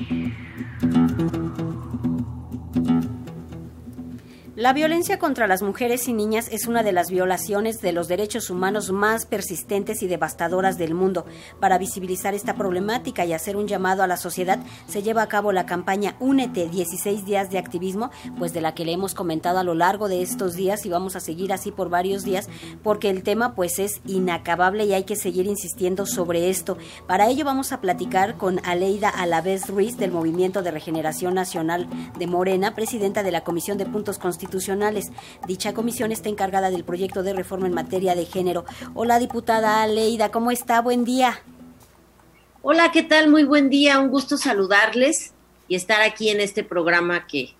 うん。La violencia contra las mujeres y niñas es una de las violaciones de los derechos humanos más persistentes y devastadoras del mundo. Para visibilizar esta problemática y hacer un llamado a la sociedad, se lleva a cabo la campaña Únete 16 días de activismo, pues de la que le hemos comentado a lo largo de estos días y vamos a seguir así por varios días, porque el tema pues es inacabable y hay que seguir insistiendo sobre esto. Para ello vamos a platicar con Aleida Alavés Ruiz del Movimiento de Regeneración Nacional de Morena, presidenta de la Comisión de Puntos Constitucionales Dicha comisión está encargada del proyecto de reforma en materia de género. Hola, diputada Leida, ¿cómo está? Buen día. Hola, ¿qué tal? Muy buen día, un gusto saludarles y estar aquí en este programa que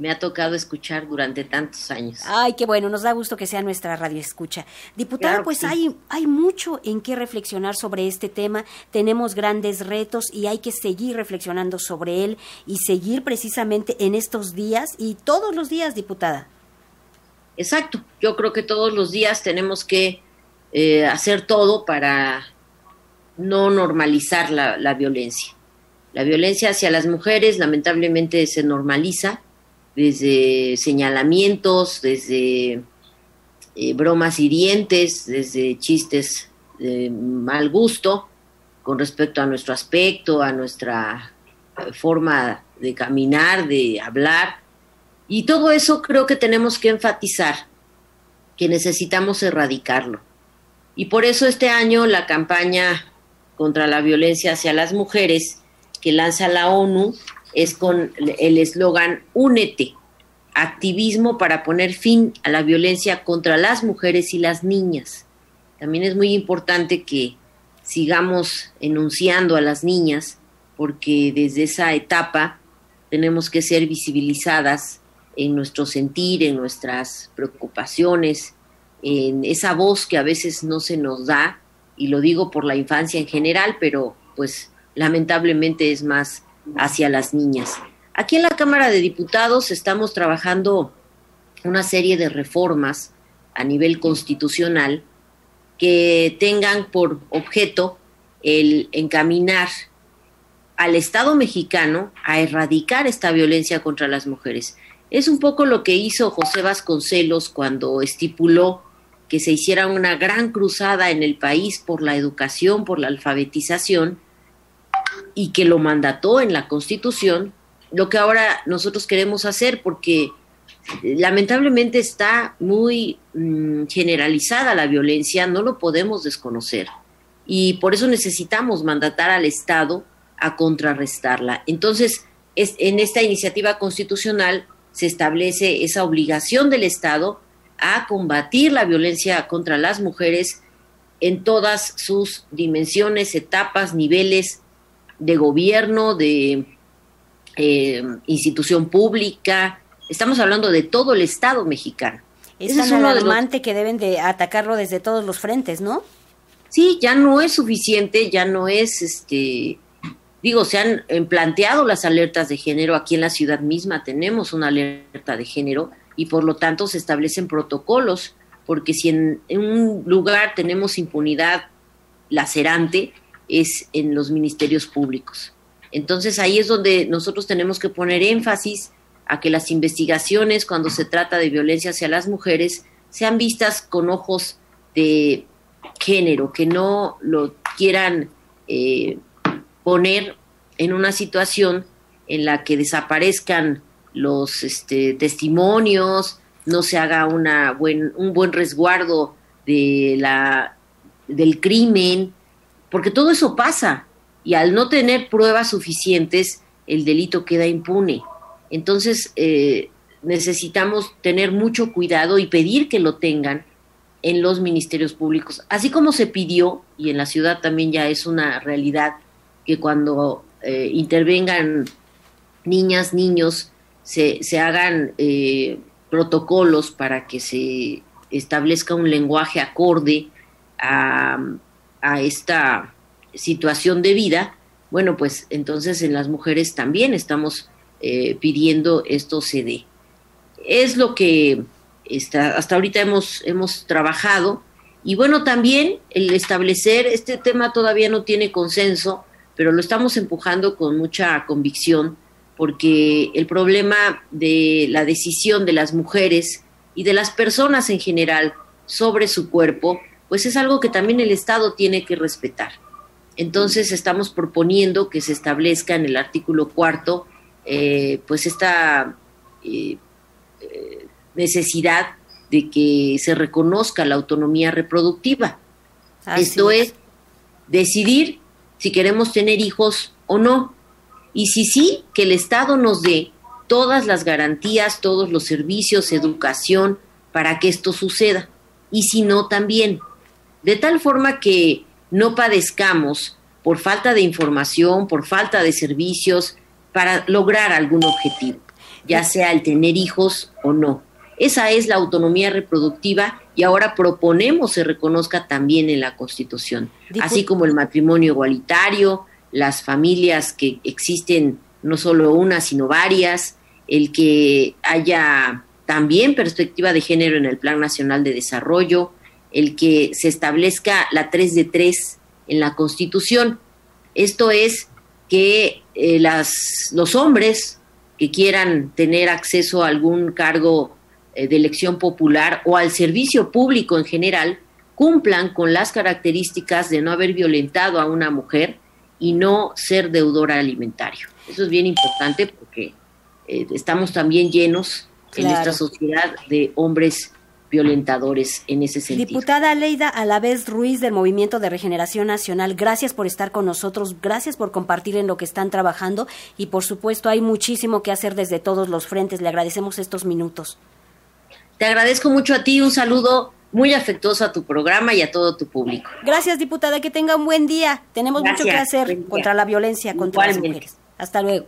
me ha tocado escuchar durante tantos años. Ay, qué bueno, nos da gusto que sea nuestra radio escucha. Diputada, pues hay, hay mucho en qué reflexionar sobre este tema, tenemos grandes retos y hay que seguir reflexionando sobre él y seguir precisamente en estos días y todos los días, diputada. Exacto, yo creo que todos los días tenemos que eh, hacer todo para no normalizar la, la violencia. La violencia hacia las mujeres lamentablemente se normaliza desde señalamientos, desde eh, bromas hirientes, desde chistes de mal gusto con respecto a nuestro aspecto, a nuestra eh, forma de caminar, de hablar. Y todo eso creo que tenemos que enfatizar, que necesitamos erradicarlo. Y por eso este año la campaña contra la violencia hacia las mujeres que lanza la ONU es con el eslogan Únete, activismo para poner fin a la violencia contra las mujeres y las niñas. También es muy importante que sigamos enunciando a las niñas porque desde esa etapa tenemos que ser visibilizadas en nuestro sentir, en nuestras preocupaciones, en esa voz que a veces no se nos da, y lo digo por la infancia en general, pero pues lamentablemente es más hacia las niñas. Aquí en la Cámara de Diputados estamos trabajando una serie de reformas a nivel constitucional que tengan por objeto el encaminar al Estado mexicano a erradicar esta violencia contra las mujeres. Es un poco lo que hizo José Vasconcelos cuando estipuló que se hiciera una gran cruzada en el país por la educación, por la alfabetización, y que lo mandató en la Constitución, lo que ahora nosotros queremos hacer, porque lamentablemente está muy mm, generalizada la violencia, no lo podemos desconocer. Y por eso necesitamos mandatar al Estado a contrarrestarla. Entonces, es, en esta iniciativa constitucional se establece esa obligación del Estado a combatir la violencia contra las mujeres en todas sus dimensiones, etapas, niveles de gobierno, de eh, institución pública. Estamos hablando de todo el Estado mexicano. Es tan alarmante que deben de atacarlo desde todos los frentes, ¿no? Sí, ya no es suficiente, ya no es, este, digo, se han eh, planteado las alertas de género aquí en la ciudad misma, tenemos una alerta de género y por lo tanto se establecen protocolos, porque si en un lugar tenemos impunidad lacerante, es en los ministerios públicos. Entonces ahí es donde nosotros tenemos que poner énfasis a que las investigaciones cuando se trata de violencia hacia las mujeres sean vistas con ojos de género, que no lo quieran eh, poner en una situación en la que desaparezcan los este, testimonios, no se haga una buen, un buen resguardo de la, del crimen, porque todo eso pasa y al no tener pruebas suficientes, el delito queda impune. Entonces, eh, necesitamos tener mucho cuidado y pedir que lo tengan en los ministerios públicos, así como se pidió, y en la ciudad también ya es una realidad, que cuando eh, intervengan niñas, niños, se, se hagan eh, protocolos para que se establezca un lenguaje acorde a, a esta situación de vida, bueno, pues entonces en las mujeres también estamos eh, pidiendo esto se dé. Es lo que está, hasta ahorita hemos, hemos trabajado y bueno, también el establecer, este tema todavía no tiene consenso, pero lo estamos empujando con mucha convicción porque el problema de la decisión de las mujeres y de las personas en general sobre su cuerpo, pues es algo que también el Estado tiene que respetar. Entonces estamos proponiendo que se establezca en el artículo cuarto, eh, pues esta eh, eh, necesidad de que se reconozca la autonomía reproductiva. Esto es decidir si queremos tener hijos o no. Y si sí, que el Estado nos dé todas las garantías, todos los servicios, educación, para que esto suceda. Y si no, también. De tal forma que no padezcamos por falta de información, por falta de servicios, para lograr algún objetivo, ya sea el tener hijos o no. Esa es la autonomía reproductiva y ahora proponemos se reconozca también en la Constitución, así como el matrimonio igualitario, las familias que existen no solo una, sino varias, el que haya también perspectiva de género en el Plan Nacional de Desarrollo, el que se establezca la 3 de 3 en la Constitución. Esto es que eh, las, los hombres que quieran tener acceso a algún cargo eh, de elección popular o al servicio público en general cumplan con las características de no haber violentado a una mujer y no ser deudora alimentario. Eso es bien importante porque eh, estamos también llenos en esta sociedad de hombres violentadores en ese sentido. Diputada Leida Alavés Ruiz del Movimiento de Regeneración Nacional, gracias por estar con nosotros, gracias por compartir en lo que están trabajando y por supuesto hay muchísimo que hacer desde todos los frentes. Le agradecemos estos minutos. Te agradezco mucho a ti, un saludo muy afectuoso a tu programa y a todo tu público. Gracias, diputada, que tenga un buen día. Tenemos mucho que hacer contra la violencia contra las mujeres. Hasta luego.